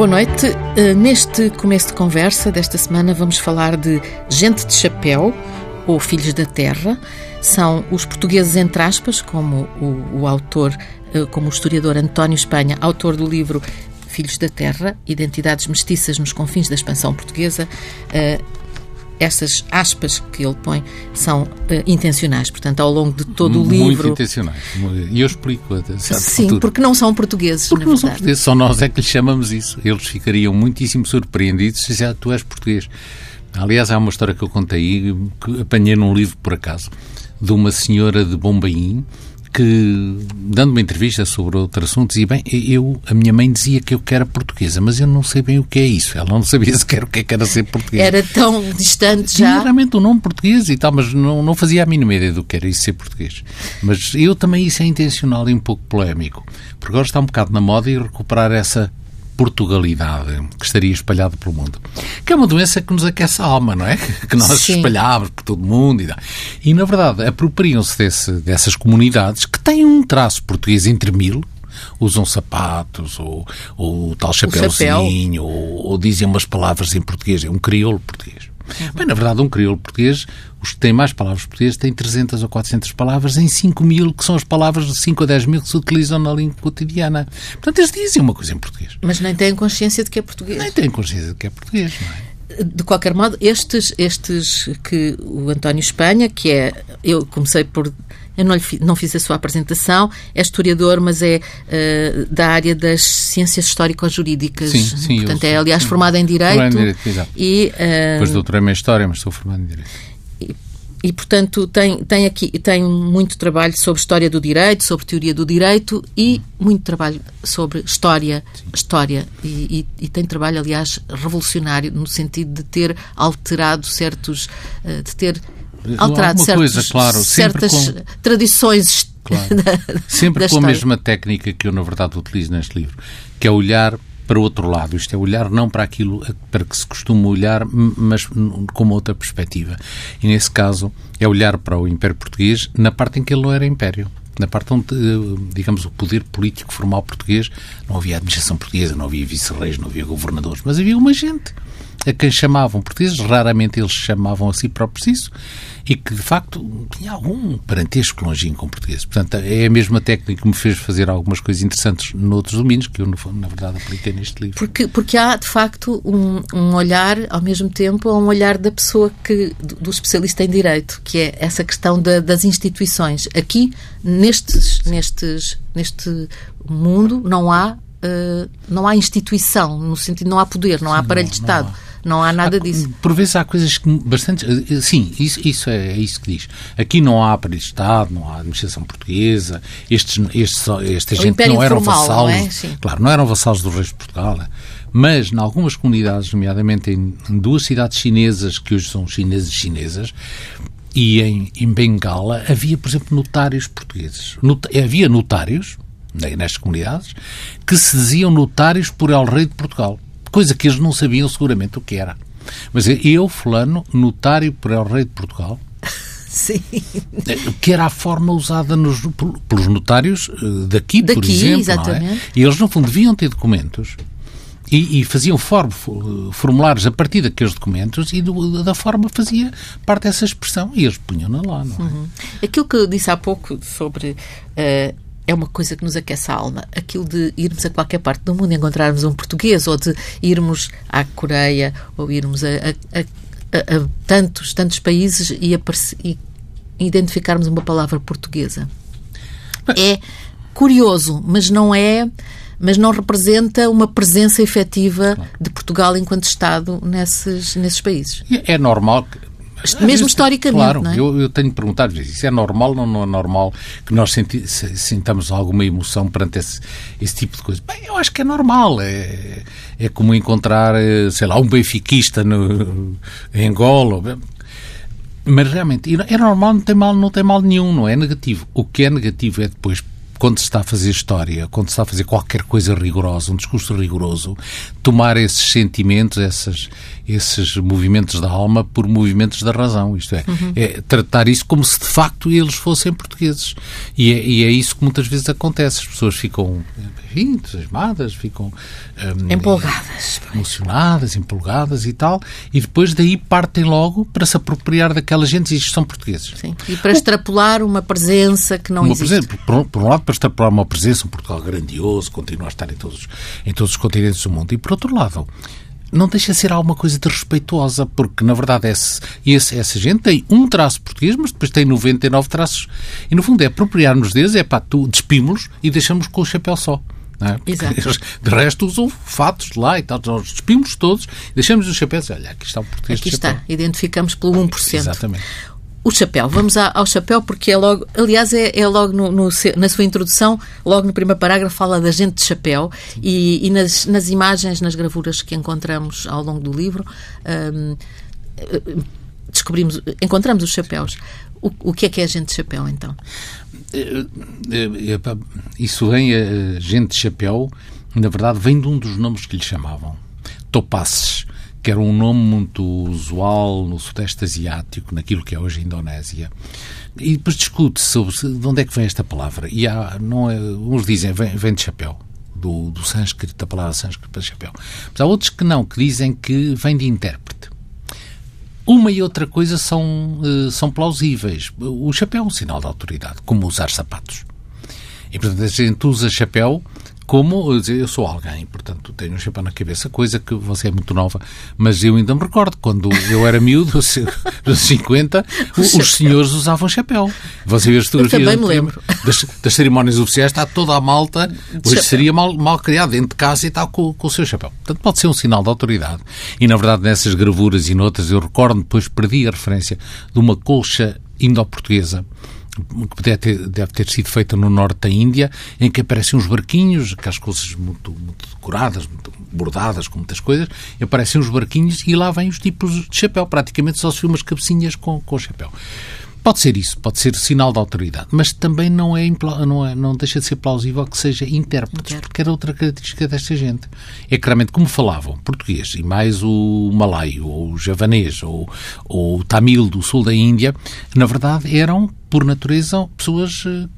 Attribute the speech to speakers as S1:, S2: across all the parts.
S1: Boa noite. Uh, neste começo de conversa desta semana vamos falar de Gente de Chapéu ou Filhos da Terra. São os portugueses, entre aspas, como o, o autor, uh, como o historiador António Espanha, autor do livro Filhos da Terra, Identidades Mestiças nos Confins da Expansão Portuguesa. Essas aspas que ele põe são uh, intencionais, portanto, ao longo de todo o livro.
S2: Muito intencionais. E eu explico.
S1: Sim, porque não são portugueses.
S2: Porque não são portugueses, só nós é que lhes chamamos isso. Eles ficariam muitíssimo surpreendidos se já tu és português. Aliás, há uma história que eu contei, que apanhei num livro por acaso, de uma senhora de Bombaim que, dando uma entrevista sobre outro assunto, dizia, bem, eu, a minha mãe dizia que eu que era portuguesa, mas eu não sei bem o que é isso. Ela não sabia sequer o que, é que era ser portuguesa.
S1: Era tão distante
S2: já. Tinha realmente o um nome português e tal, mas não, não fazia a mínima ideia do que era isso ser português. Mas eu também, isso é intencional e um pouco polémico, porque agora está um bocado na moda e recuperar essa Portugalidade que estaria espalhada pelo mundo. Que é uma doença que nos aquece a alma, não é? Que nós Sim. espalhávamos por todo o mundo. E, e na verdade, apropriam-se dessas comunidades que têm um traço português entre mil, usam sapatos, ou, ou tal chapéuzinho, chapéu. ou, ou dizem umas palavras em português, é um crioulo português. Uhum. Bem, na verdade, um crioulo português, os que têm mais palavras portuguesas, têm 300 ou 400 palavras em 5 mil, que são as palavras de 5 a 10 mil que se utilizam na língua cotidiana. Portanto, eles dizem uma coisa em português.
S1: Mas nem têm consciência de que é português.
S2: Nem têm consciência de que é português, não é?
S1: De qualquer modo, estes, estes que o António Espanha, que é. Eu comecei por eu não, lhe, não fiz a sua apresentação, é historiador, mas é uh, da área das ciências histórico-jurídicas.
S2: Sim, sim.
S1: Portanto, é, aliás, formado em Direito.
S2: Formado em Direito, exato. E, uh, Depois doutorei-me em História, mas estou formado em Direito.
S1: E, e, portanto, tem, tem aqui tem muito trabalho sobre história do direito, sobre teoria do direito e muito trabalho sobre história, Sim. história e, e, e, tem trabalho, aliás, revolucionário no sentido de ter alterado certos, uh, de ter alterado certos, coisa, claro, certas com... tradições
S2: claro.
S1: sempre
S2: da com a mesma técnica que eu na verdade utilizo neste livro que é olhar para o outro lado, isto é olhar não para aquilo para que se costuma olhar, mas com uma outra perspectiva. E nesse caso é olhar para o Império Português na parte em que ele não era Império na parte onde, eh, digamos, o poder político formal português, não havia administração portuguesa, não havia vice-reis, não havia governadores, mas havia uma gente a quem chamavam portugueses, raramente eles chamavam a si próprios isso, e que de facto tinha algum parentesco longínquo com portugueses. Portanto, é a mesma técnica que me fez fazer algumas coisas interessantes noutros domínios, que eu, na verdade, apliquei neste livro.
S1: Porque, porque há, de facto, um, um olhar, ao mesmo tempo, um olhar da pessoa que, do especialista em direito, que é essa questão da, das instituições. Aqui, nestes, nestes, neste mundo, não há, uh, não há instituição, no sentido não há poder, não há aparelho não, de Estado. Não há nada há, disso.
S2: Por vezes há coisas que bastante. Eh, sim, isso, isso é, é, isso que diz. Aqui não há aparelho de Estado, não há administração portuguesa, estes, estes, esta gente não eram vassalos. Não é? Claro, não eram vassalos dos reis de Portugal. Né? Mas, em algumas comunidades, nomeadamente em, em duas cidades chinesas, que hoje são chineses chinesas, e em, em Bengala, havia, por exemplo, notários portugueses. Not, havia notários, nestas comunidades, que se diziam notários por El Rei de Portugal coisa que eles não sabiam seguramente o que era. Mas eu, fulano, notário para o rei de Portugal,
S1: Sim.
S2: Que era a forma usada nos, pelos notários eh, daqui, daqui por exemplo. Exatamente. É? E eles, no fundo, deviam ter documentos e, e faziam for, formulários a partir daqueles documentos e do, da forma fazia parte dessa expressão e eles punham-na lá. Não é? Uhum.
S1: Aquilo que eu disse há pouco sobre. Uh, é uma coisa que nos aquece a alma. Aquilo de irmos a qualquer parte do mundo e encontrarmos um português, ou de irmos à Coreia, ou irmos a, a, a, a tantos, tantos países e, e identificarmos uma palavra portuguesa. É curioso, mas não é mas não representa uma presença efetiva de Portugal enquanto Estado nesses, nesses países.
S2: É normal que
S1: mesmo historicamente.
S2: Claro,
S1: é?
S2: eu, eu, tenho perguntado isso é normal ou não é normal que nós senti, sintamos alguma emoção perante esse, esse tipo de coisa? Bem, eu acho que é normal. É, é como encontrar, eh, sei lá, um benfiquista no, em Angola. Mas realmente, é normal, não tem mal, não tem mal nenhum, não é negativo. O que é negativo é depois quando se está a fazer história, quando se está a fazer qualquer coisa rigorosa, um discurso rigoroso, tomar esses sentimentos, essas, esses movimentos da alma por movimentos da razão. Isto é, uhum. é tratar isso como se de facto eles fossem portugueses. E é, e é isso que muitas vezes acontece. As pessoas ficam entusiasmadas, ficam
S1: um, empolgadas,
S2: emocionadas, empolgadas e tal, e depois daí partem logo para se apropriar daquela gente e isto são portugueses.
S1: Sim, e para extrapolar uma presença que não
S2: uma
S1: existe.
S2: Presença, por, por, um lado, para extrapolar uma presença, um Portugal grandioso, continua a estar em todos, em todos os continentes do mundo, e por outro lado, não deixa de ser alguma coisa de respeitosa, porque na verdade esse, esse, essa gente tem um traço português, mas depois tem 99 traços. E no fundo é apropriar-nos deles, é pá, tu despimos-los e deixamos com o chapéu só. É? De resto usam fatos de lá e tal. Nós despimos todos, deixamos os chapéus. Olha, aqui está o português
S1: Aqui está, identificamos pelo 1%.
S2: Exatamente.
S1: O chapéu, vamos ao chapéu porque é logo, aliás, é, é logo no, no, na sua introdução, logo no primeiro parágrafo, fala da gente de chapéu e, e nas, nas, imagens, nas gravuras que encontramos ao longo do livro, hum, descobrimos, encontramos os chapéus. O, o que é que é gente de chapéu, então?
S2: Eh, eh, eh, isso vem, a gente de chapéu, na verdade, vem de um dos nomes que lhe chamavam. Topasses que era um nome muito usual no Sudeste Asiático, naquilo que é hoje a Indonésia. E depois discute-se sobre de onde é que vem esta palavra. E há, não é, uns dizem vem, vem de chapéu, do, do sânscrito, da palavra sânscrito para chapéu. Mas há outros que não, que dizem que vem de intérprete. Uma e outra coisa são, uh, são plausíveis. O chapéu é um sinal de autoridade, como usar sapatos. E, portanto, a gente usa chapéu como eu sou alguém, portanto tenho um chapéu na cabeça, coisa que você é muito nova, mas eu ainda me recordo, quando eu era miúdo, nos 50, os senhores usavam chapéu. Você vê as fotografias
S1: também me lembro.
S2: Das, das, cerimónias oficiais, está toda a malta, hoje seria mal, mal criado dentro de casa e está com, com o seu chapéu. Portanto, pode ser um sinal de autoridade. E, na verdade, nessas gravuras e notas, eu recordo, depois perdi a referência de uma colcha indo-portuguesa que deve ter, deve ter, sido feita no norte da Índia, em que aparecem uns barquinhos, aquelas coisas muito, muito decoradas, muito bordadas, com muitas coisas, aparecem uns barquinhos e lá vêm os tipos de chapéu. Praticamente só se viu umas cabecinhas com, com chapéu. Pode ser isso, pode ser sinal de autoridade, mas também não, é, não, é, não deixa de ser plausível que seja intérpretes, porque era outra característica desta gente. É claramente como falavam português e mais o malaio, ou o javanês, ou, ou o tamil do sul da Índia, na verdade eram, por natureza, pessoas eh,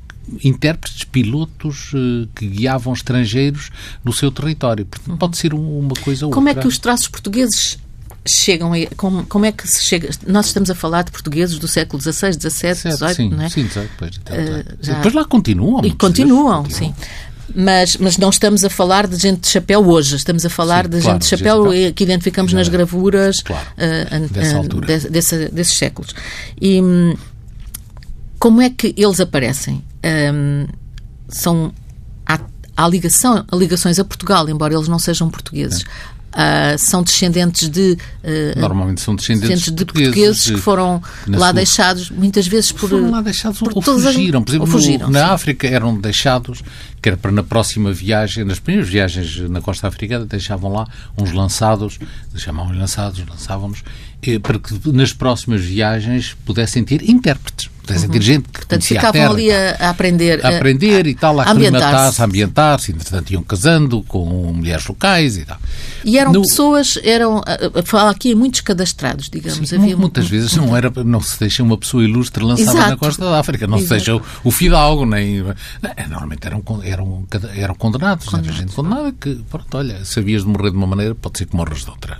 S2: intérpretes, pilotos uh, que guiavam estrangeiros no seu território. Portanto, pode ser uma coisa ou
S1: Como
S2: outra.
S1: é que os traços portugueses chegam a, como, como, é que se chega nós estamos a falar de portugueses do século XVI, XVII, XVIII,
S2: sim,
S1: não é?
S2: Sim, depois, uh, já... depois lá continuam.
S1: E continuam, sim. Mas, mas não estamos a falar de gente de chapéu hoje, estamos a falar sim, de claro, gente de chapéu gente... que identificamos nas gravuras
S2: claro, uh, dessa altura.
S1: De, desse, desses séculos. E como é que eles aparecem? Um, são há, há ligação, ligações a Portugal, embora eles não sejam portugueses. Uh, são descendentes de
S2: uh, normalmente são descendentes,
S1: de portugueses, portugueses que foram lá sua... deixados muitas vezes por
S2: foram lá deixados por ou fugiram. Por exemplo fugiram, no, na África eram deixados que era para na próxima viagem nas primeiras viagens na costa africana deixavam lá uns lançados chamavam lançados lançavam-nos eh, para que nas próximas viagens pudessem ter intérpretes Pudessem uhum. ter gente que
S1: Portanto, ficavam
S2: terra,
S1: ali a, aprender.
S2: A aprender
S1: a,
S2: e tal, a aclimatar-se, a ambientar-se. Entretanto, iam casando com mulheres locais e tal.
S1: E eram no... pessoas, eram, fala aqui muitos cadastrados, digamos.
S2: Sim, Havia muitas vezes não, era, não se deixa uma pessoa ilustre lançada Exato. na costa da África, não Exato. se deixa o, o fidalgo, nem. Normalmente eram, eram, eram condenados, condenados. Era gente condenada que, pronto, olha, sabias de morrer de uma maneira, pode ser que morras de outra.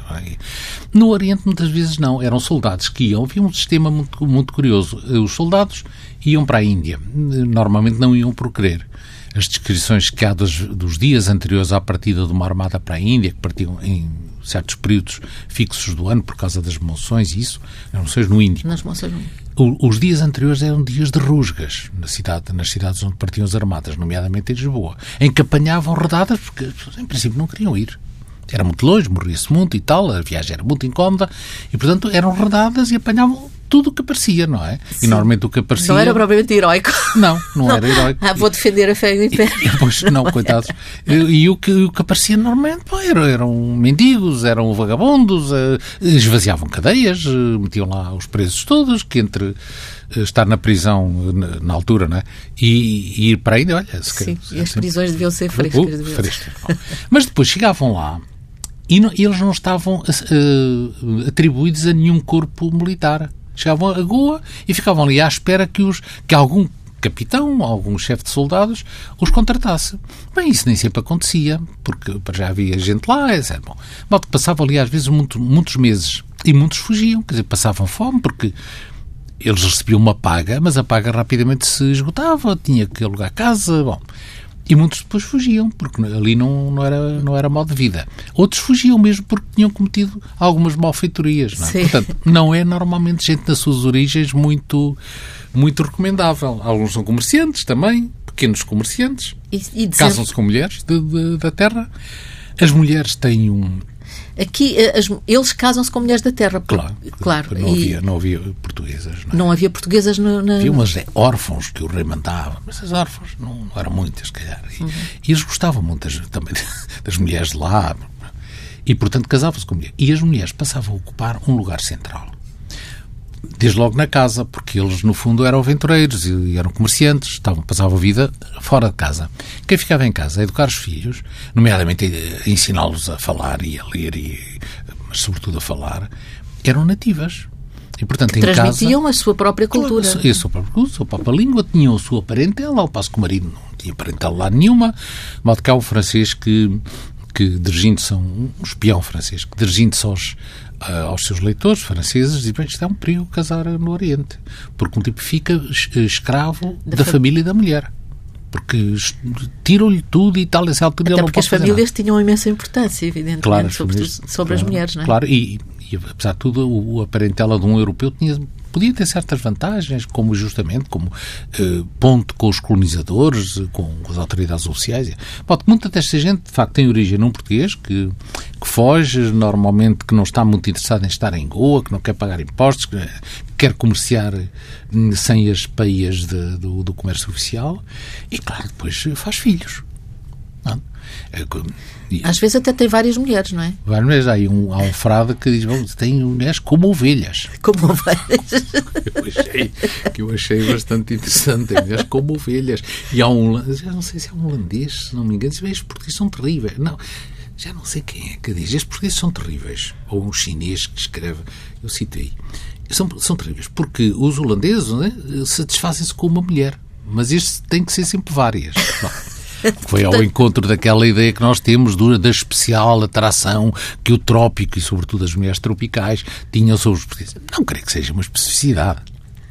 S2: No Oriente, muitas vezes não, eram soldados que iam, havia um sistema muito, muito curioso. Os soldados soldados iam para a Índia. Normalmente não iam por querer. As descrições que há dos, dos dias anteriores à partida de uma armada para a Índia, que partiam em certos períodos fixos do ano por causa das moções e isso, as moções no Índico.
S1: Nas moções no Índico.
S2: Os dias anteriores eram dias de rusgas na cidade, nas cidades onde partiam as armadas, nomeadamente em Lisboa, em que apanhavam rodadas porque, em princípio, não queriam ir. Era muito longe, morria-se muito e tal, a viagem era muito incómoda e, portanto, eram rodadas e apanhavam tudo o que aparecia, não é? Sim. E normalmente o que aparecia.
S1: Não era propriamente heroico.
S2: Não, não, não. era heroico.
S1: Ah, vou defender a fé do Império.
S2: E, pois, não, coitados. E, e, o, que, o que aparecia normalmente pô, eram, eram mendigos, eram vagabundos, uh, esvaziavam cadeias, uh, metiam lá os presos todos, que entre uh, estar na prisão na, na, altura, não é? E, e ir para aí, olha.
S1: Se Sim, e as prisões deviam ser frescas. Uh,
S2: frescas. Mas depois chegavam lá e não, eles não estavam atribuídos a nenhum corpo militar chegavam a Goa e ficavam ali à espera que, os, que algum capitão, algum chefe de soldados, os contratasse. Bem, isso nem sempre acontecia, porque já havia gente lá, etc. Bom, que passava ali às vezes muito, muitos meses e muitos fugiam, quer dizer, passavam fome, porque eles recebiam uma paga, mas a paga rapidamente se esgotava, tinha que alugar casa, bom. E muitos depois fugiam, porque ali não, não, era, não era modo de vida. Outros fugiam mesmo porque tinham cometido algumas malfeitorias. Não é? Portanto, não é normalmente gente nas suas origens muito, muito recomendável. Alguns são comerciantes também, pequenos comerciantes,
S1: e, e
S2: casam-se com mulheres de, de, da terra. As mulheres têm um,
S1: Aqui eh, as, eles casam-se com mulheres da terra.
S2: Claro. claro não, havia, não havia portuguesas. Não,
S1: é? não havia portuguesas no, na...
S2: Havia umas órfãos que o rei mandava, mas as órfãos não, não eram muitas, se calhar. E, uhum. e, eles gostavam muito das, também das mulheres de lá. E, portanto, casavam-se com mulheres. E as mulheres passavam a ocupar um lugar central desde logo na casa, porque eles, no fundo, eram aventureiros e eram comerciantes, estavam, passavam a vida fora de casa. Quem ficava em casa a educar os filhos, nomeadamente a ensiná-los a falar e a ler, e, mas sobretudo a falar, eram nativas. E, portanto, em
S1: transmitiam
S2: casa,
S1: a sua própria cultura.
S2: Claro, a sua própria cultura, a sua própria língua, tinham a sua parentela, ao passo que o marido não tinha parentela lá nenhuma. Modo que há um francês que, que dirigindo-se a um, um espião francês, que dirigindo-se aos, aos seus leitores franceses e bem, isto é um perigo casar no Oriente, porque um tipo fica escravo da, da família e da mulher. Porque tiram-lhe tudo e tal, essa altura
S1: Até porque as famílias tinham imensa importância, evidentemente, claro, sobre, sobre claro, as mulheres, não é?
S2: Claro, e, e apesar de tudo, a parentela de um europeu tinha podia ter certas vantagens, como justamente como eh, ponto com os colonizadores, com as autoridades oficiais. Pode, muita desta gente, de facto, tem origem num português que, que foge, normalmente que não está muito interessado em estar em Goa, que não quer pagar impostos, que quer comerciar hum, sem as peias de, do, do comércio oficial e, claro, depois faz filhos. Não?
S1: É Às vezes até tem várias mulheres, não é?
S2: Várias mulheres. Há um, há um frade que diz, bom, tem mulheres como ovelhas.
S1: Como ovelhas.
S2: eu achei, que eu achei bastante interessante. Tem mulheres como ovelhas. E há um, já não sei se é um holandês, se não me engano, se estes portugueses são terríveis. Não, já não sei quem é que diz, estes portugueses são terríveis. Ou um chinês que escreve, eu citei. São, são terríveis, porque os holandeses é? satisfazem-se com uma mulher. Mas este tem que ser sempre várias. Foi ao encontro daquela ideia que nós temos da especial atração que o trópico e, sobretudo, as mulheres tropicais tinham sobre os portugueses. Não creio que seja uma especificidade.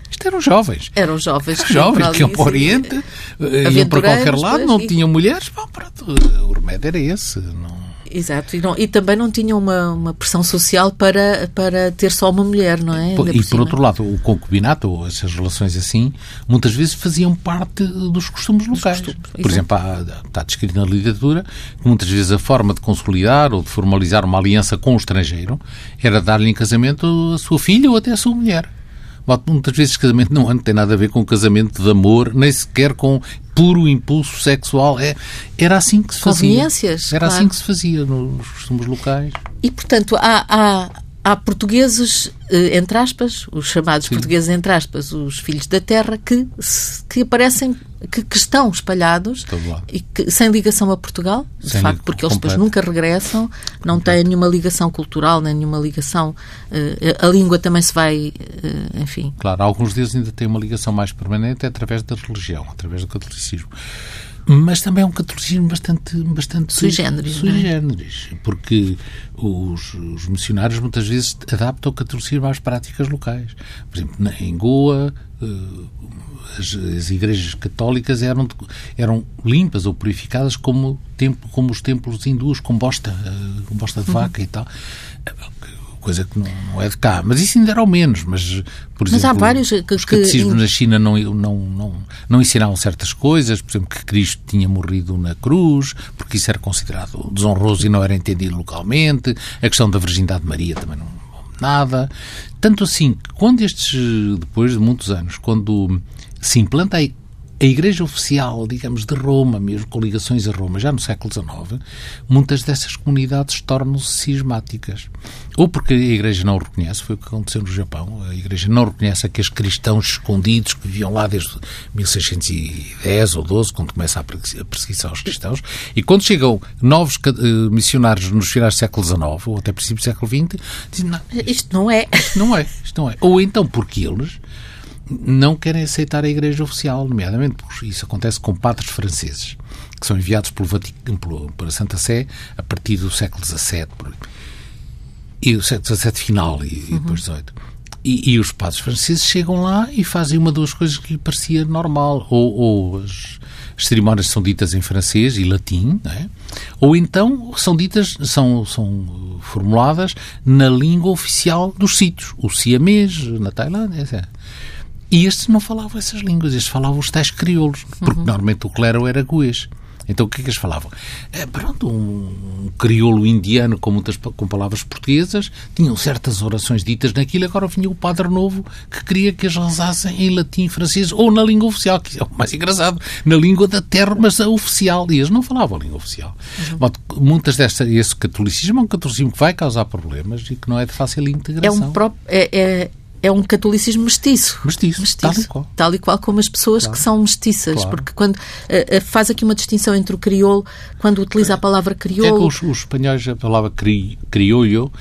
S2: Isto eram jovens.
S1: Eram jovens.
S2: Eram jovens que iam para o Oriente, eh, iam para qualquer lado, não tinham mulheres. Bom, pronto, o remédio era esse. Não
S1: Exato, e, não, e, também não tinham uma, uma pressão social para, para ter só uma mulher, não é?
S2: e por, por outro lado, o concubinato, ou essas relações assim, muitas vezes faziam parte dos costumes locais. Costumes, por exemplo, há, está descrito na literatura que muitas vezes a forma de consolidar ou de formalizar uma aliança com o estrangeiro era dar-lhe em casamento a sua filha ou até a sua mulher. Muitas vezes casamento não tem nada a ver com casamento de amor, nem sequer com puro impulso sexual. É, era assim que se fazia.
S1: Conveniências.
S2: Era assim claro. assim que se fazia nos costumes locais.
S1: E, portanto, há, há, há portugueses, eh, entre aspas, os chamados Sim. portugueses, entre aspas, os filhos da terra, que, que aparecem, que, que estão espalhados e que, sem ligação a Portugal, de sem facto, porque eles depois nunca regressam, não têm nenhuma ligação cultural, nem nenhuma ligação. Eh, a língua também se vai, eh, enfim.
S2: Claro, alguns deles ainda têm uma ligação mais permanente através da religião, através do catolicismo mas também é um catolicismo bastante, bastante
S1: sui generis,
S2: sui é? generis porque os, os, missionários muitas vezes adaptam o catolicismo às práticas locais. Por exemplo, em Goa, uh, as, as, igrejas católicas eram, eram limpas ou purificadas como, templo, como os templos hindus, com bosta, uh, com bosta de uhum. vaca e tal coisa que não, não, é de cá. Mas isso ainda era ao menos. Mas, por
S1: mas
S2: exemplo,
S1: há vários que,
S2: os catecismos que... na China não, não, não, não ensinavam certas coisas. Por exemplo, que Cristo tinha morrido na cruz, porque isso era considerado desonroso e não era entendido localmente. A questão da virgindade de Maria também não nada. Tanto assim que quando estes, depois de muitos anos, quando se implanta a Igreja Oficial, digamos, de Roma, mesmo com ligações a Roma, já no século XIX, muitas dessas comunidades tornam-se cismáticas. Ou porque a Igreja não o reconhece, foi o que aconteceu no Japão, a Igreja não reconhece aqueles cristãos escondidos que viviam lá desde 1610 ou 12, quando começa a perseguição aos cristãos, e quando chegam novos eh, missionários nos finais do século XIX, ou até princípio do século XX, dizem, não,
S1: isto não é.
S2: Isto não é, isto não é. Ou então porque eles não querem aceitar a Igreja Oficial, nomeadamente porque isso acontece com padres franceses, que são enviados pelo Vaticano, pelo, pela Santa Sé a partir do século XVII. E o século XVII final, e, uhum. e depois XVIII. E, e, os padres franceses chegam lá e fazem uma das coisas que lhe parecia normal. Ou, ou as, as, cerimónias são ditas em francês e latim, é? ou então são ditas, são, são formuladas na língua oficial dos sítios. O siamês, na Tailândia, etc. E estes não falavam essas línguas, estes falavam os tais crioulos, porque uhum. normalmente o clero era goês. Então o que é que eles falavam? É, pronto, um, um crioulo indiano com muitas com palavras portuguesas, tinham certas orações ditas naquilo, agora vinha o padre novo que queria que as rezassem em latim, francês ou na língua oficial, que é o mais engraçado, na língua da terra, mas a oficial. E eles não falavam a língua oficial. Uhum. Bom, muitas destas, esse catolicismo é um catolicismo que vai causar problemas e que não é de fácil integração.
S1: É um próprio, é, é é um catolicismo mestiço.
S2: Mestiço, mestiço tal e qual.
S1: Tal e qual como as pessoas claro. que são mestiças. Claro. Porque quando uh, faz aqui uma distinção entre o crioulo, quando utiliza a palavra crioulo... É
S2: que os, os espanhóis, a palavra cri, criollo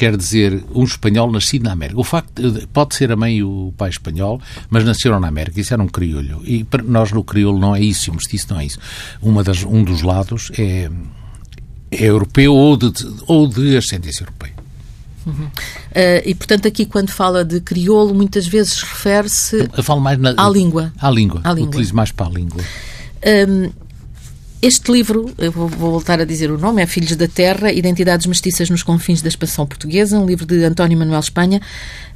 S2: quer dizer um espanhol nascido na América. O facto pode ser a mãe e o pai espanhol, mas nasceram na América. Isso era um crioulo. E para nós no crioulo não é isso, o mestiço não é isso. Uma das, um dos lados é, é europeu ou de, ou de ascendência europeia.
S1: Uhum. Uh, e, portanto, aqui quando fala de crioulo, muitas vezes refere-se à língua.
S2: À língua. À língua. Utilizo mais para a língua.
S1: Um, este livro, eu vou, vou, voltar a dizer o nome, é Filhos da Terra, Identidades Mestiças nos Confins da Expansão Portuguesa, um livro de António Manuel Espanha,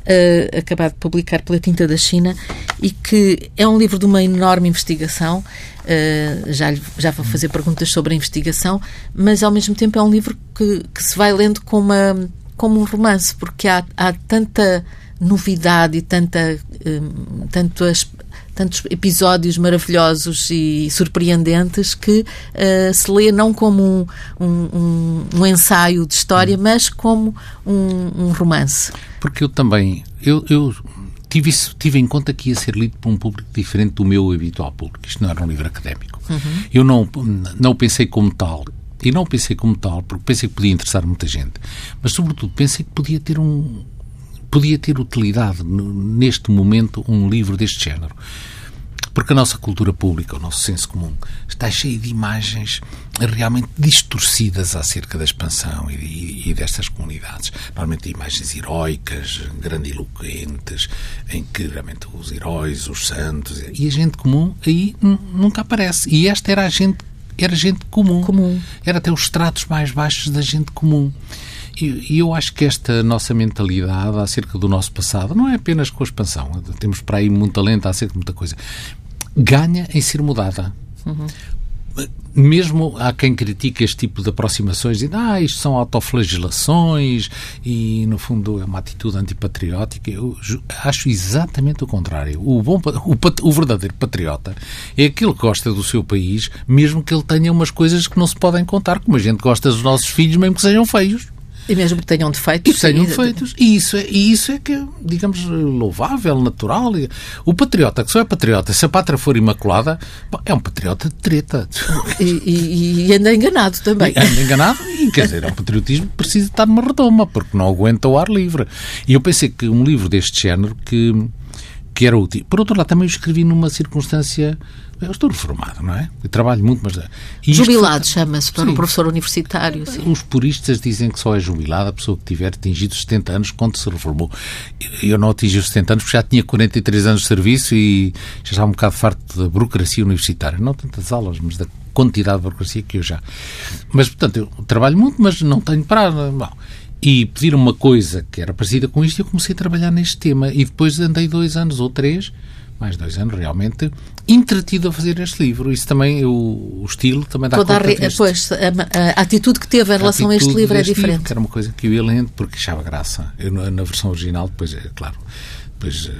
S1: uh, acabado de publicar pela Tinta da China, e que é um livro de uma enorme investigação. Uh, já, já vou fazer perguntas sobre a investigação, mas ao mesmo tempo é um livro que, que se vai lendo com uma como um romance, porque há, há tanta novidade e tanta, um, tantos, tantos episódios maravilhosos e surpreendentes que uh, se lê não como um, um, um ensaio de história, mas como um, romance.
S2: Porque eu também, eu, eu tive, isso, tive em conta que ia ser lido por um público diferente do meu habitual público. Isto não era um livro académico. Uhum. Eu não, não o pensei como tal. E não pensei como tal, porque pensei que podia interessar muita gente. Mas, sobretudo, pensei que podia ter um. podia ter utilidade neste momento um livro deste género. Porque a nossa cultura pública, o nosso senso comum, está cheio de imagens realmente distorcidas acerca da expansão e, e, e destas comunidades. Normalmente imagens heroicas, grandiloquentes, em que realmente os heróis, os santos e a gente comum aí nunca aparece. E esta era a gente era gente comum. comum. Era até os estratos mais baixos da gente comum. E, eu acho que esta nossa mentalidade acerca do nosso passado não é apenas com a expansão. Temos para aí muito talento acerca de muita coisa. Ganha em ser mudada. Uhum mesmo há quem critique este tipo de aproximações e ah, isto são autoflagelações e, no fundo, é uma atitude antipatriótica. Eu acho exatamente o contrário. O, bom, o, o verdadeiro patriota é aquele que gosta do seu país, mesmo que ele tenha umas coisas que não se podem contar, como a gente gosta dos nossos filhos, mesmo que sejam feios.
S1: E mesmo que tenham defeitos.
S2: E tenham defeitos. E isso, é, e isso é que, digamos, louvável, natural. O patriota, que só é patriota, se a pátria for imaculada, é um patriota de treta.
S1: E, e, e anda enganado também.
S2: E anda enganado e, quer dizer, é um patriotismo que precisa estar numa redoma, porque não aguenta o ar livre. E eu pensei que um livro deste género que, que era útil. Por outro lado, também escrevi numa circunstância eu estou reformado, não é? Eu trabalho muito, mas.
S1: Jubilado chama-se para um professor universitário. Sim.
S2: Os puristas dizem que só é jubilado a pessoa que tiver atingido 70 anos quando se reformou. Eu não atingi os 70 anos porque já tinha 43 anos de serviço e já estava um bocado farto da burocracia universitária. Não tantas aulas, mas da quantidade de burocracia que eu já. Mas, portanto, eu trabalho muito, mas não tenho parado. Bom, e pediram uma coisa que era parecida com isto e eu comecei a trabalhar neste tema. E depois andei dois anos ou três mais dois anos, realmente, entretido a fazer este livro. Isso também, o, o estilo também dá Toda
S1: conta a, deste... Pois, a, a, atitude que teve em relação a, a este livro é diferente. Livro,
S2: que era uma coisa que eu ia lendo porque achava graça. Eu, na, na versão original, depois, é claro, depois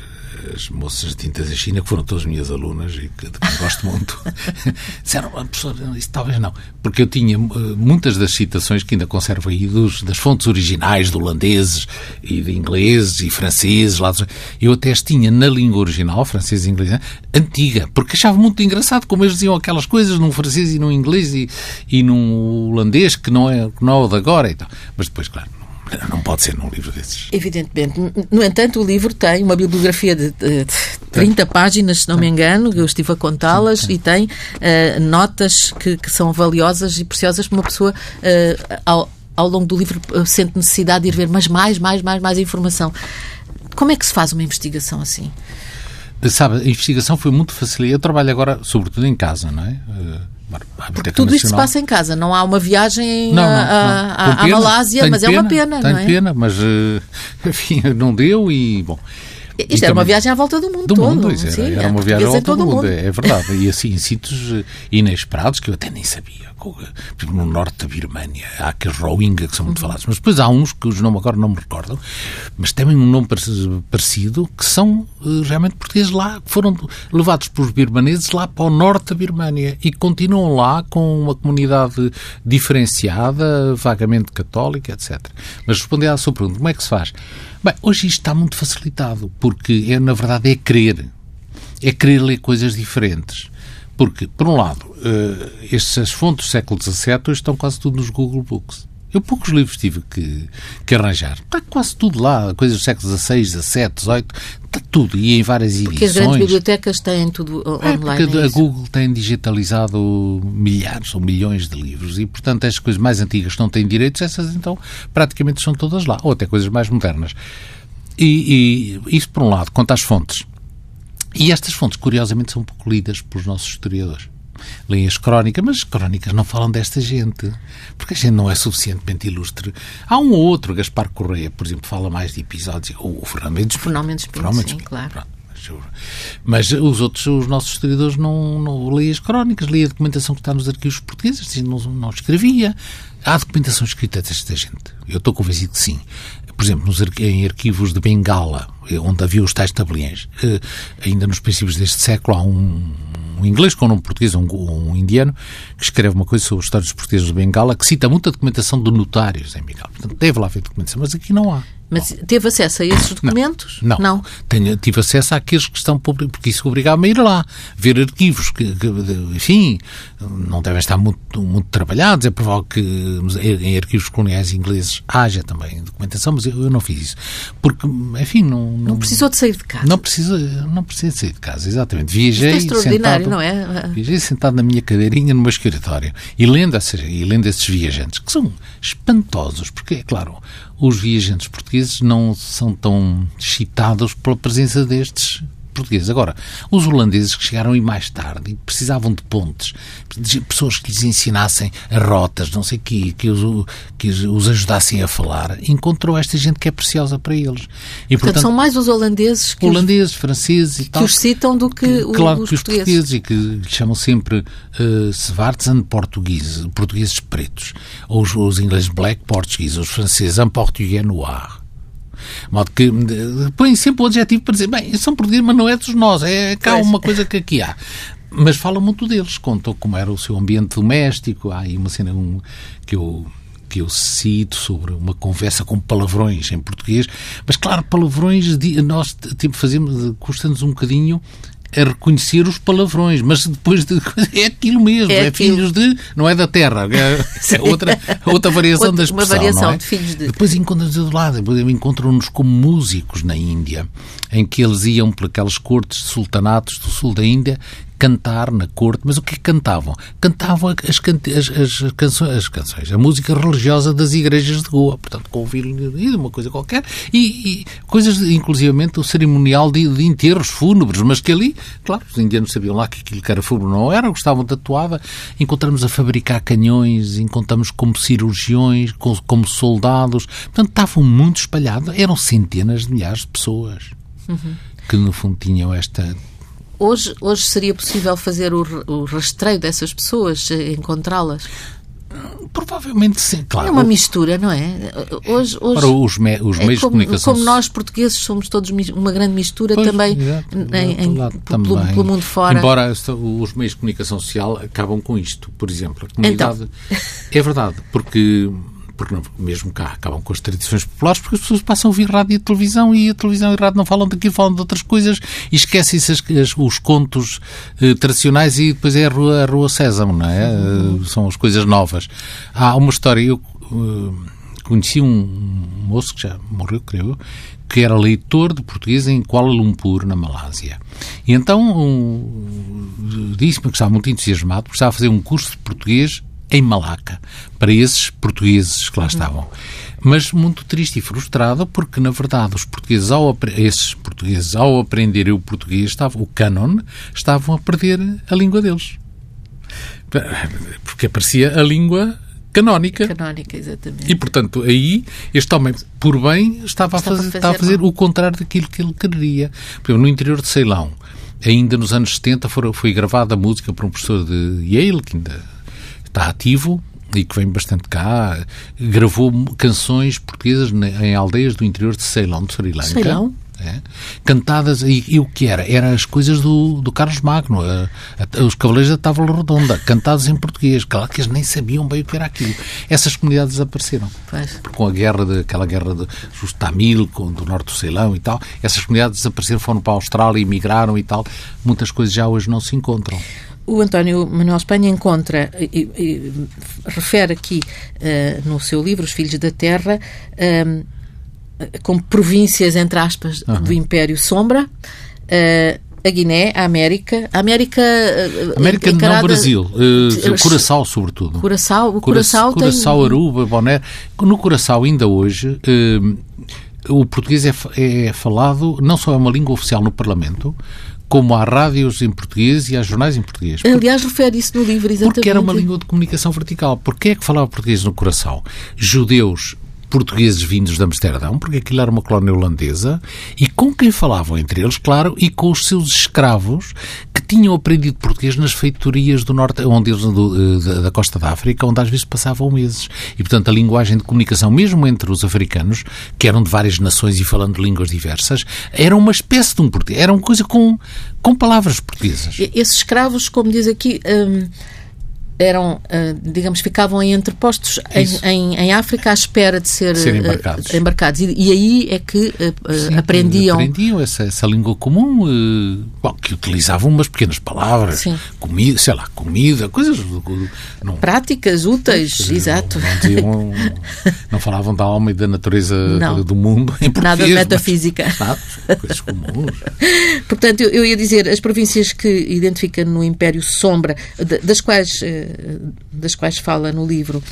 S2: as moças de tintas da China, que foram todas minhas alunas e que, de quem gosto muito, disseram, ah, professor, isso talvez não. Porque eu tinha uh, muitas das citações que ainda conservo aí dos, das fontes originais de holandeses e de ingleses e franceses. Lá, eu até as tinha na língua original, francês e inglês, né, antiga, porque achava muito engraçado como eles diziam aquelas coisas num francês e num inglês e, e num holandês que não é, que não é o de agora. Então. Mas depois, claro, não pode ser num livro desses.
S1: Evidentemente. No entanto, o livro tem uma bibliografia de, de, de 30 páginas, se não me engano, eu estive a contá-las e tem uh, notas que, que, são valiosas e preciosas para uma pessoa uh, ao, ao longo do livro sente necessidade de ir ver, mas mais, mais, mais, mais informação. Como é que se faz uma investigação assim?
S2: Sabe, a investigação foi muito fácil. Eu trabalho agora, sobretudo em casa, não é?
S1: Porque tudo isto se passa em casa, não há uma viagem não, não, não. À, Malásia, mas pena, é uma pena,
S2: não
S1: é?
S2: pena, mas enfim, não deu e bom.
S1: Isto era uma viagem à volta do mundo
S2: do
S1: todo.
S2: Mundo, era, Sim, era uma viagem à volta do mundo, mundo, é verdade. E assim, em sítios eh, inesperados que eu até nem sabia. Exemplo, no norte da Birmânia, há aqueles Rohingya que são muito uhum. falados. Mas depois há uns que os nomes agora não me recordam, mas têm um nome parecido, que são realmente portugueses lá, que foram levados pelos birmaneses lá para o norte da Birmânia e continuam lá com uma comunidade diferenciada, vagamente católica, etc. Mas responder à sua pergunta, como é que se faz? Bem, hoje isto está muito facilitado, porque é, na verdade é querer. É querer ler coisas diferentes. Porque, por um lado, uh, estas fontes do século XVII estão quase tudo nos Google Books. Eu poucos livros tive que, que arranjar. Está quase tudo lá, coisas do século XVI, XVII, XVIII, está tudo, e em várias edições.
S1: Porque as grandes bibliotecas têm tudo é, online.
S2: É, porque a Google tem digitalizado milhares ou milhões de livros e, portanto, as coisas mais antigas que não têm direitos, essas então praticamente são todas lá, ou até coisas mais modernas. E, e isso por um lado, quanto às fontes. E estas fontes, curiosamente, são um pouco lidas pelos nossos historiadores. Leem as crónicas, mas as crónicas não falam desta gente, porque a gente não é suficientemente ilustre. Há um ou outro, Gaspar Correia, por exemplo, fala mais de episódios, ou o Fernando Mendes
S1: Fernando Mendes Pinto, sim, claro. Pronto.
S2: Mas os outros, os nossos historiadores não, não leem as crónicas, leem a documentação que está nos arquivos portugueses, não, não escrevia. Há documentação escrita desta gente. Eu estou convencido que sim por exemplo, nos, em arquivos de Bengala, eh, onde havia os tais tabeliões, eh, ainda nos princípios deste século há um, um inglês com um nome português, um, um, indiano, que escreve uma coisa sobre a história dos portugueses de Bengala, que cita muita documentação de notários em Bengala. Portanto, deve lá haver documentação, mas aqui não há.
S1: Mas teve acesso a esses documentos?
S2: Não. Não. não. Tenho, tive acesso àqueles que estão porque isso obrigava-me a ir lá, ver arquivos que, que, enfim, não devem estar muito, muito trabalhados. É provável que em arquivos coloniais ingleses haja também documentação, mas eu, eu não fiz isso. Porque, enfim, não.
S1: Não, não precisou de sair de casa.
S2: Não precisa, não precisa de sair de casa, exatamente. Viajei. Isto
S1: é extraordinário,
S2: sentado,
S1: não é?
S2: Viajei sentado na minha cadeirinha no meu escritório e lendo, e lendo esses viajantes, que são espantosos, porque, é claro, os viajantes portugueses não são tão excitados pela presença destes portugueses. Agora, os holandeses que chegaram aí mais tarde e precisavam de pontes, de pessoas que lhes ensinassem rotas, não sei que, que os, que os ajudassem a falar, encontrou esta gente que é preciosa para eles.
S1: E, portanto, portanto são mais os holandeses que
S2: holandeses, os, franceses e
S1: que
S2: tal.
S1: os citam do que, que
S2: claro,
S1: os,
S2: que os portugueses. e que lhe chamam sempre uh, Svartsen portugueses, portugueses pretos, ou os, os ingleses black portugueses, os franceses en portugais noir. De modo que põem sempre o adjetivo para dizer, bem, são portugueses, mas não é dos nós, é cá pois. uma coisa que aqui há. Mas falam muito deles, contam como era o seu ambiente doméstico. Há aí uma cena um, que eu que eu cito sobre uma conversa com palavrões em português, mas claro, palavrões, nós tipo, fazemos, custa-nos um bocadinho a reconhecer os palavrões, mas depois de, é aquilo mesmo, é, é aquilo. filhos de, não é da terra, é, é outra, outra variação outra, da expressão.
S1: Uma variação
S2: é?
S1: de filhos de.
S2: Depois encontram-nos do lado, encontram-nos como músicos na Índia, em que eles iam por aquelas cortes de sultanatos do sul da Índia cantar na corte, mas o que, é que cantavam? Cantavam as, as, as, canções, as canções, a música religiosa das igrejas de Goa, portanto, com o de uma coisa qualquer, e, e coisas, inclusivamente, o cerimonial de, de, enterros fúnebres, mas que ali, claro, os indianos sabiam lá que aquilo que era fúnebre não era, gostavam da toada, encontramos a fabricar canhões, encontramos como cirurgiões, como, como soldados, portanto, estavam muito espalhados, eram centenas de milhares de pessoas. Uhum. Que no fundo tinham esta
S1: Hoje, hoje seria possível fazer o, o rastreio dessas pessoas, eh, encontrá-las?
S2: Provavelmente sim, claro.
S1: É uma mistura, não é? Hoje, hoje
S2: Para os, me, os é meios
S1: como,
S2: de comunicação.
S1: Como nós, portugueses, somos todos uma grande mistura
S2: pois,
S1: também,
S2: exato,
S1: em, em, também. Pelo, pelo, mundo fora.
S2: Embora os meios de comunicação social acabam com isto, por exemplo. A comunidade. Então. É verdade, porque porque não, mesmo cá acabam com as tradições populares, porque as pessoas passam a ouvir rádio e televisão e a televisão e a rádio não falam daquilo, falam de outras coisas e esquecem-se os contos eh, tradicionais e depois é a Rua, a rua Sésamo, não é? Uhum. são as coisas novas. Há uma história, eu uh, conheci um moço que já morreu, creio que era leitor de português em Kuala Lumpur, na Malásia. E então um, disse-me que estava muito entusiasmado porque estava a fazer um curso de português em Malaca, para esses portugueses que lá estavam. Mas muito triste e frustrado porque, na verdade, os portugueses, ao, esses portugueses, ao aprenderem o português, estavam, o canon, estavam a perder a língua deles. Porque aparecia a língua canónica.
S1: Canónica, exatamente.
S2: E, portanto, aí este homem, por bem, estava, estava a, fazer, a fazer, estava a fazer o contrário daquilo que ele queria. Por exemplo, no interior de Ceilão, ainda nos anos 70, foi, foi gravada a música por um professor de Yale, que ainda está ativo, e que vem bastante cá, gravou canções portuguesas em aldeias do interior de Ceilão, de Sri Lanka.
S1: Ceilão?
S2: É, cantadas, e, e, o que era? Eram as coisas do, do Carlos Magno, a, a, os Cavaleiros da Távola Redonda, cantadas em português. Claro que eles nem sabiam bem o que era aquilo. Essas comunidades desapareceram.
S1: Pois.
S2: Com a guerra, de, aquela guerra de, dos Tamil, com, do norte do Ceilão e tal, essas comunidades desapareceram, foram para a Austrália, emigraram e tal. Muitas coisas já hoje não se encontram
S1: o António Manuel Espanha encontra, e, e, refere aqui uh, no seu livro, Os Filhos da Terra, uh, como províncias, entre aspas, uhum. do Império Sombra. Uh, a Guiné, a América, a América...
S2: América encarada... não Brasil, uh, Curaçao sobretudo.
S1: Curaçao, o Curaçao,
S2: tem... Curaçao, Aruba, Bonaire. No Curaçao ainda hoje... Uh, o português é, é falado, não só é uma língua oficial no Parlamento, como há rádios em português e há jornais em português.
S1: Aliás, refere isso no livro, exatamente.
S2: Porque era uma língua de comunicação vertical. Porquê é que falava português no coração? Judeus portugueses vindos de Amsterdão, porque aquilo era uma colónia holandesa, e com quem falavam entre eles, claro, e com os seus escravos que tinham aprendido português nas feitorias do norte, onde eles, do, da, da, costa da África, onde às vezes passavam meses. E, portanto, a linguagem de comunicação, mesmo entre os africanos, que eram de várias nações e falando línguas diversas, era uma espécie de um português, era uma coisa com, com palavras portuguesas.
S1: Esses escravos, como diz aqui, hum, eram, eh, digamos, ficavam em entrepostos em, em, em, África à espera de ser,
S2: ser embarcados.
S1: Uh, embarcados. E, e, aí é que uh, Sim, aprendiam.
S2: Aprendiam essa, essa língua comum, bom, que utilizavam umas pequenas palavras, Sim. comida, sei lá, comida, coisas
S1: não, práticas, úteis, exato.
S2: Não, diziam, não, falavam da alma e da natureza não. do mundo em português.
S1: Nada metafísica.
S2: Mas, nada, coisas comuns.
S1: Portanto, eu, eu, ia dizer, as províncias que identifica no Império Sombra, das quais das quais fala no livro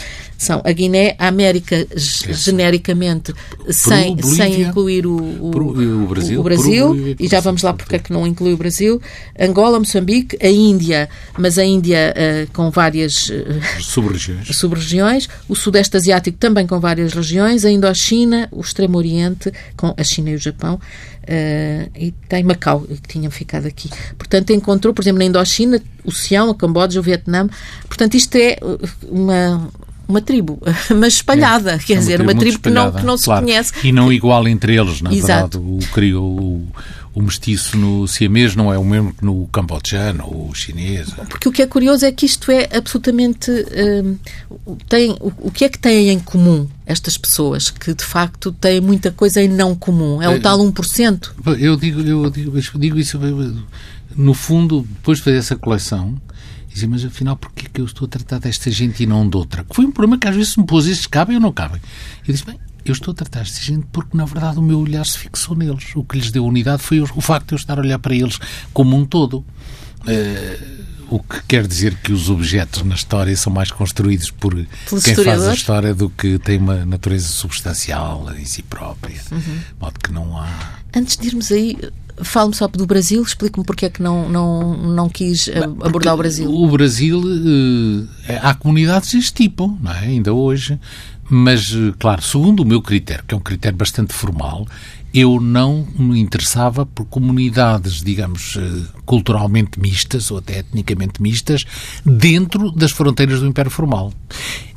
S1: são a Guiné, a América genericamente, sem, sem incluir o, o,
S2: o Brasil,
S1: o Brasil. E já vamos lá porque é que não inclui o Brasil, Angola, Moçambique, a Índia, mas a Índia uh, com várias uh,
S2: sub-regiões.
S1: sub-regiões, o Sudeste Asiático também com várias regiões, a Indochina, o Extremo Oriente, com a China e o Japão, Uh, e tem Macau, que tinham ficado aqui. Portanto, encontrou, por exemplo, na Indochina, o Sião, a Camboja, o Vietnã. Portanto, isto é uma, uma tribo, mas espalhada, é, quer é dizer, uma tribo, que não, que não se
S2: claro.
S1: conhece.
S2: E não igual entre eles, na Exato. verdade. O, criou, o, o mestiço no siamês não é o mesmo que no cambodjano ou chinês.
S1: Porque o que é curioso é que isto é absolutamente. Uh, tem, o, o, que é que têm em comum estas pessoas que de facto têm muita coisa em não comum? É o é, tal 1%?
S2: Eu digo, eu digo, eu digo isso. No fundo, depois de fazer essa coleção, dizia, mas afinal, porquê que eu estou a tratar desta gente e não de outra? Que foi um problema que às vezes me pôs, estes cabem ou não cabem. Eu disse, bem, eu estou a tratar esta gente porque, na verdade, o meu olhar se fixou neles. O que lhes deu unidade foi o facto de eu estar a olhar para eles como um todo. Uh, o que quer dizer que os objetos na história são mais construídos por Pelos quem faz a história do que tem uma natureza substancial em si própria. Uhum. De modo que não há.
S1: Antes de irmos aí, Fale-me só do Brasil, explique-me porque é que não, não, não quis eh, Bem, abordar o Brasil.
S2: O Brasil, uh, há comunidades deste tipo, não é? ainda hoje, mas, uh, claro, segundo o meu critério, que é um critério bastante formal, eu não me interessava por comunidades, digamos, culturalmente mistas ou até etnicamente mistas dentro das fronteiras do Império Formal.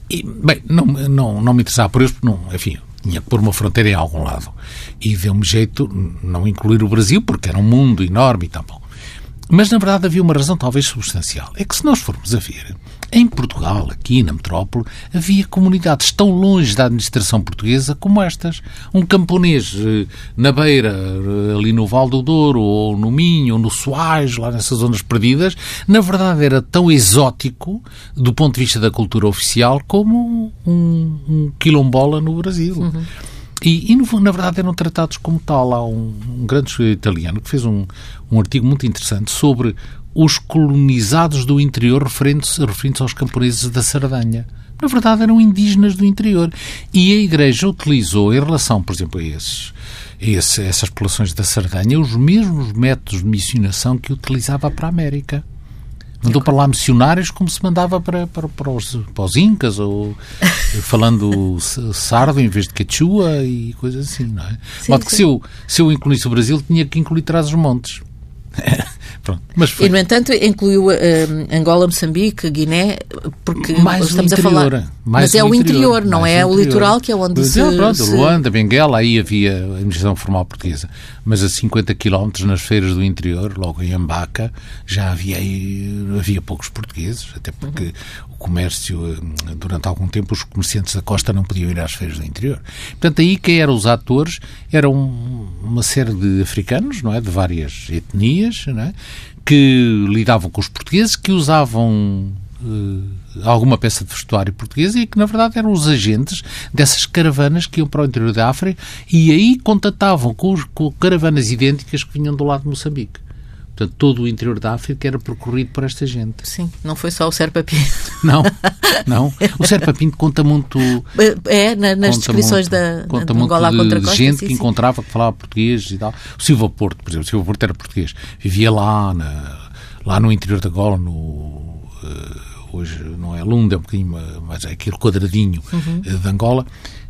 S2: E, bem, não, não, não me interessava por isso, não, enfim, tinha que pôr uma fronteira em algum lado. E deu-me jeito não incluir o Brasil, porque era um mundo enorme e tal. Bom. Mas, na verdade, havia uma razão talvez substancial. É que se nós formos a ver, em Portugal, aqui na metrópole, havia comunidades tão longe da administração portuguesa como estas. Um camponês eh, na beira, eh, ali no Val do Douro, ou no Minho, ou no Soares, lá nessas zonas perdidas, na verdade era tão exótico, do ponto de vista da cultura oficial, como um, um quilombola no Brasil. Uhum. E, e no, na verdade eram tratados como tal. Há um, um grande italiano que fez um, um artigo muito interessante sobre os colonizados do interior referentes, referentes aos camponeses da Sardanha. Na verdade, eram indígenas do interior. E a Igreja utilizou, em relação, por exemplo, a esses, esse, essas populações da Sardanha, os mesmos métodos de missionação que utilizava para a América. Mandou para lá missionários como se mandava para, para, para, os, para os Incas, ou falando sardo em vez de quechua e coisas assim, não é? Sim, Modo sim. que se eu, se eu incluísse o Brasil, tinha que incluir trás
S1: E, no entanto, incluiu uh, Angola, Moçambique, Guiné, porque
S2: mais
S1: estamos
S2: interior,
S1: a falar.
S2: mas
S1: é o interior, não é o, o litoral, que é onde
S2: mas
S1: se.
S2: É, pronto,
S1: se...
S2: Luanda, Benguela, aí havia a administração formal portuguesa. Mas a 50 quilómetros nas feiras do interior, logo em Ambaca, já havia, havia poucos portugueses, até porque uhum. o comércio, eh, durante algum tempo, os comerciantes da costa não podiam ir às feiras do interior. Portanto, aí quem eram os atores eram uma série de africanos, não é? De várias etnias, não é? que lidavam com os portugueses, que usavam alguma peça de vestuário portuguesa e que, na verdade, eram os agentes dessas caravanas que iam para o interior da África e aí contatavam com, os, com caravanas idênticas que vinham do lado de Moçambique. Portanto, todo o interior da África era percorrido por esta gente.
S1: Sim, não foi só o Serpa Pinto.
S2: Não, não. O Serpa Pinto conta muito...
S1: É, na, nas descrições muito, da
S2: conta muito
S1: Angola
S2: de
S1: contra Costa,
S2: gente
S1: sim,
S2: que
S1: sim.
S2: encontrava, que falava português e tal. O Silva Porto, por exemplo, o Silva Porto era português. Vivia lá, na, lá no interior da Angola, no... Uh, hoje não é Lunda, é um bocadinho, mas é aquele quadradinho uhum. de Angola,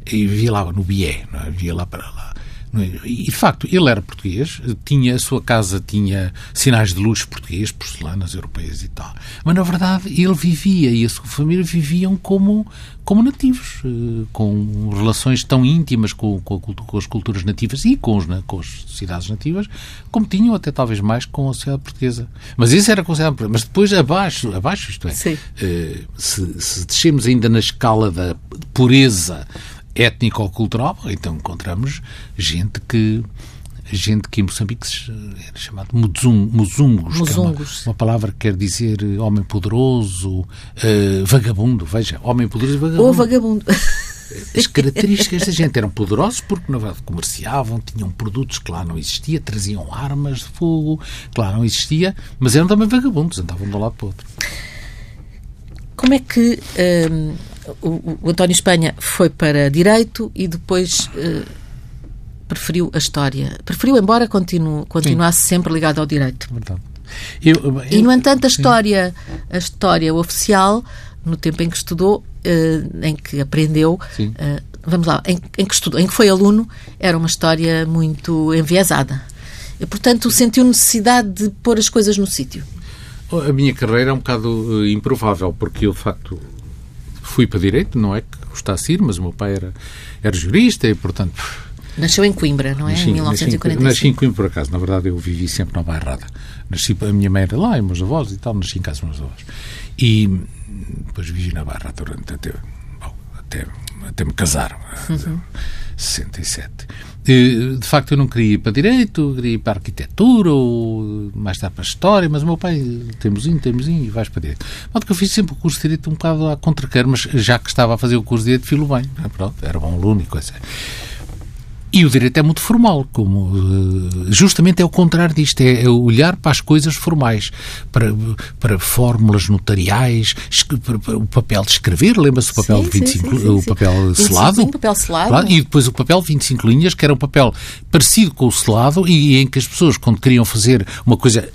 S2: e vivia lá no Bié, é? vivia lá para lá e, de facto, ele era português, tinha, a sua casa tinha sinais de luz português, porcelanas europeias e tal. Mas, na verdade, ele vivia e a sua família viviam como, como nativos, eh, com relações tão íntimas com, com, com as culturas nativas e com, os, com as sociedades nativas, como tinham até talvez mais com a sociedade portuguesa. Mas isso era considerado. Mas depois, abaixo, abaixo isto é, eh, se, se descemos ainda na escala da pureza étnico-cultural, então encontramos gente que gente que em Moçambique era chamado muzung, muzungos, que é uma, uma, palavra que quer dizer homem poderoso, uh, vagabundo, veja, homem poderoso e vagabundo.
S1: Ou vagabundo.
S2: As características desta gente eram poderosos porque, na verdade, comerciavam, tinham produtos que lá não existia, traziam armas de fogo que lá não existia, mas eram também vagabundos, andavam de um lado para o outro.
S1: Como é que hum, o, o, António Espanha foi para Direito e depois hum, preferiu a História? Preferiu, embora continue, continuasse sim. sempre ligado ao Direito.
S2: Eu, eu,
S1: e, no entanto, a História, a história oficial, no tempo em que estudou, uh, em que aprendeu, uh, vamos lá, em, em, que estudou, em que foi aluno, era uma história muito enviesada. E, portanto, sentiu necessidade de pôr as coisas no sítio.
S2: A minha carreira é um bocado uh, improvável, porque eu, de facto, fui para Direito, não é que gostasse de ir, mas o meu pai era, era jurista e, portanto...
S1: Nasceu em Coimbra, não é?
S2: Nasci,
S1: em 1945.
S2: Nasci em Coimbra, por acaso. Na verdade, eu vivi sempre na Bairrada. Nasci, a minha mãe era lá, e meus avós e tal, nasci em casa dos meus avós. E depois vivi na Barra durante até, bom, até, até me casar, uhum. 67. De facto, eu não queria ir para Direito, queria ir para Arquitetura ou mais tarde para História, mas o meu pai, temosinho, temosinho, e vais para Direito. Modo que eu fiz sempre o curso de Direito um bocado à contraqueira, mas já que estava a fazer o curso de Direito, filo bem. Pronto, era bom aluno e coisa. E o direito é muito formal, como eh, justamente é o contrário disto, é, olhar para as coisas formais, para, para fórmulas notariais, para, o papel de escrever, lembra-se do papel sim, de 25, sim, sim, o papel selado,
S1: sim, papel selado.
S2: e depois o papel de 25 linhas, que era um papel parecido com o selado e em que as pessoas, quando queriam fazer uma coisa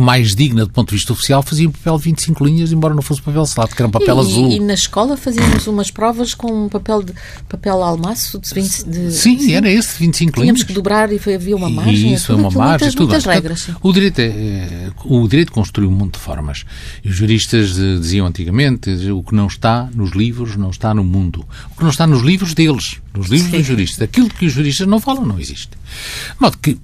S2: mais digna do ponto de vista oficial, fazia um papel de 25 linhas, embora não fosse papel selado, que era um papel
S1: e,
S2: azul.
S1: E na escola fazíamos umas provas com um papel de papel almaço de 20, de,
S2: Sim, era esse, de 25
S1: Tínhamos
S2: linhas.
S1: Tínhamos que dobrar e havia uma margem.
S2: Isso, é uma margem,
S1: muitas,
S2: tudo.
S1: muitas regras. Sim.
S2: O direito, é, é, o direito construiu um monte de formas. E os juristas diziam antigamente, o que não está nos livros não está no mundo. O que não está nos livros deles, nos livros sim. dos juristas. Aquilo que os juristas não falam não existe. De modo que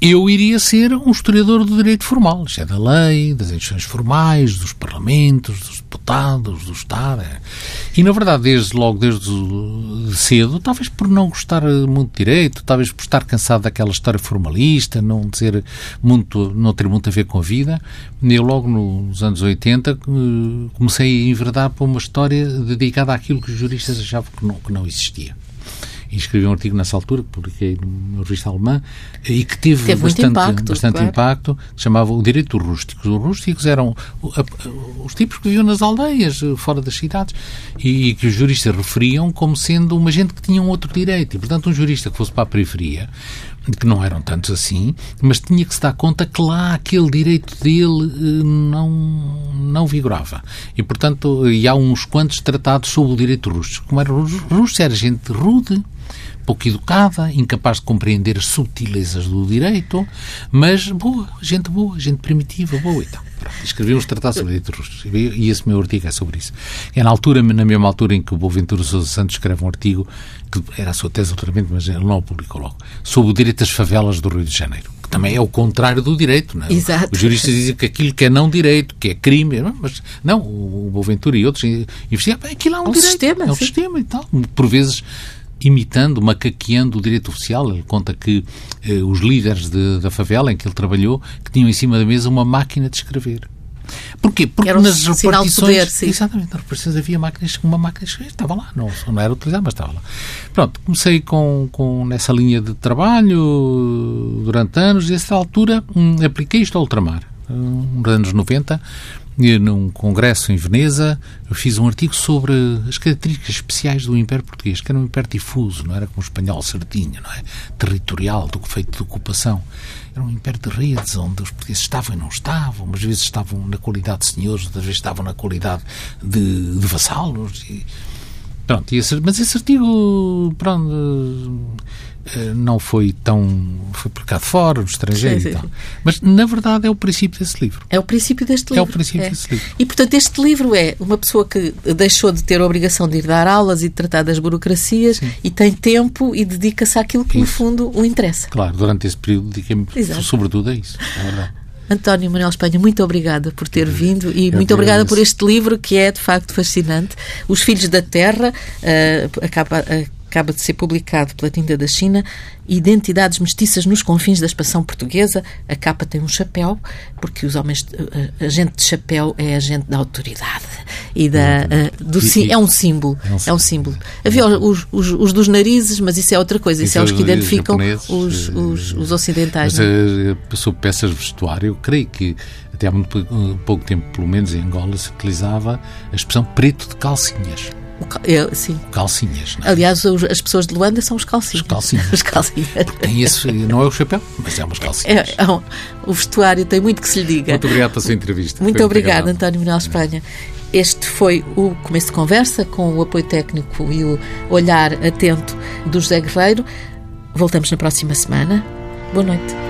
S2: eu iria ser um historiador do direito formal. Isto é da lei, das instituições formais, dos parlamentos, dos deputados, do Estado. E, na verdade, desde logo, desde cedo, talvez por não gostar muito de direito, talvez por estar cansado daquela história formalista, não, dizer muito, não ter muito a ver com a vida, eu logo nos anos 80 eh, comecei a enverdar para uma história dedicada àquilo que os juristas achavam que não, que não existia. E escrevi um artigo nessa altura, que publiquei numa revista alemã, e que teve,
S1: teve
S2: bastante,
S1: impacto,
S2: bastante
S1: claro.
S2: impacto, chamava o direito dos rústicos. Os rústicos eram os tipos que viviam nas aldeias, fora das cidades, e que os juristas referiam como sendo uma gente que tinha um outro direito. E, portanto, um jurista que fosse para a periferia, que não eram tantos assim, mas tinha que se dar conta que lá aquele direito dele eh, não, não vigorava. E, portanto, e há uns quantos tratados sobre o direito rústico. Como era rústico, era gente rude, pouco educada, incapaz de compreender as subtilezas do direito, mas boa, gente boa, gente primitiva, boa e tal. Escrevi uns tratados sobre direito rústico e esse meu artigo é sobre isso. É na altura, na mesma altura em que o Boaventura Sousa Santos escreve um artigo, que era a sua tese doutoramento, mas ele não o publicou logo, sobre o direito das favelas do Rio de Janeiro que também é o contrário do direito. Não é?
S1: Exato.
S2: Os juristas dizem que aquilo que é não direito, que é crime, mas não, o Boaventura e outros investigam, aquilo é um,
S1: um
S2: direito,
S1: sistema,
S2: é um
S1: sim.
S2: sistema e tal. Por vezes imitando, macaqueando o direito oficial. Ele conta que eh, os líderes de, da favela em que ele trabalhou que tinham em cima da mesa uma máquina de escrever. Porquê? Porque
S1: era um
S2: nas
S1: sinal de
S2: repartições.
S1: poder, sim.
S2: Exatamente, nas repartições havia máquinas, uma máquina de escrever, estava lá, não, não era utilizada, mas estava lá. Pronto, comecei com, com nessa linha de trabalho durante anos e, a essa altura, hum, apliquei isto ao ultramar, hum, nos anos 90, e num congresso em Veneza, eu fiz um artigo sobre as características especiais do Império Português, que era um império difuso, não era como o espanhol certinho, não é? Territorial, do feito de ocupação. Era um império de redes, onde os portugueses estavam e não estavam, umas vezes estavam na qualidade de senhores, outras vezes estavam na qualidade de, de vassalos. E, pronto, esse, mas esse artigo, pronto, não foi tão. foi publicado fora, no estrangeiro
S1: Sim,
S2: e
S1: sim.
S2: tal. Mas, na verdade, é o princípio desse livro.
S1: É o princípio deste
S2: É
S1: livro.
S2: o princípio desse livro.
S1: E, portanto, este livro é uma pessoa que deixou de ter a obrigação de ir dar aulas e de tratar das burocracias e tem tempo e dedica-se àquilo que, no
S2: Isso.
S1: fundo, o interessa.
S2: Claro, durante esse período dediquei-me sobretudo a isso. É verdade.
S1: António Manuel Espanha, muito obrigada por ter vindo e
S2: eu
S1: muito obrigada por este livro que é de facto fascinante. Os Filhos da Terra eh, acaba, acaba de ser publicado pela Tinta da China. Identidades mestiças nos confins da expansão portuguesa. A capa tem um chapéu, porque os homens, eh, a gente de chapéu é a gente da autoridade e da eh, do
S2: E-
S1: sim, é um símbolo,
S2: é um
S1: é um símbolo. Havia os, os, os dos narizes, mas isso é outra coisa. Isso,
S2: Isso
S1: é os
S2: é
S1: que
S2: os narizes
S1: identificam os, os,
S2: eh,
S1: os ocidentais.
S2: Mas
S1: não é?
S2: eh, sobre peças de vestuário, eu creio que até há muito pou- pouco tempo, pelo menos em Angola, se utilizava a expressão preto de calcinhas.
S1: Cal- é, sim.
S2: Calcinhas, não é?
S1: Aliás, os- as pessoas de Luanda são os calcinhos.
S2: Os calcinhos.
S1: Os calcinhos.
S2: Tem esse, não é o chapéu, mas é umas calcinhas.
S1: É, é um- o vestuário tem muito que se lhe diga.
S2: Muito obrigado pela sua entrevista.
S1: Muito obrigada. António Manuel Espanha. Este foi o começo de conversa com o apoio técnico e o olhar atento do José Guerreiro. Voltamos na próxima semana. Boa noite.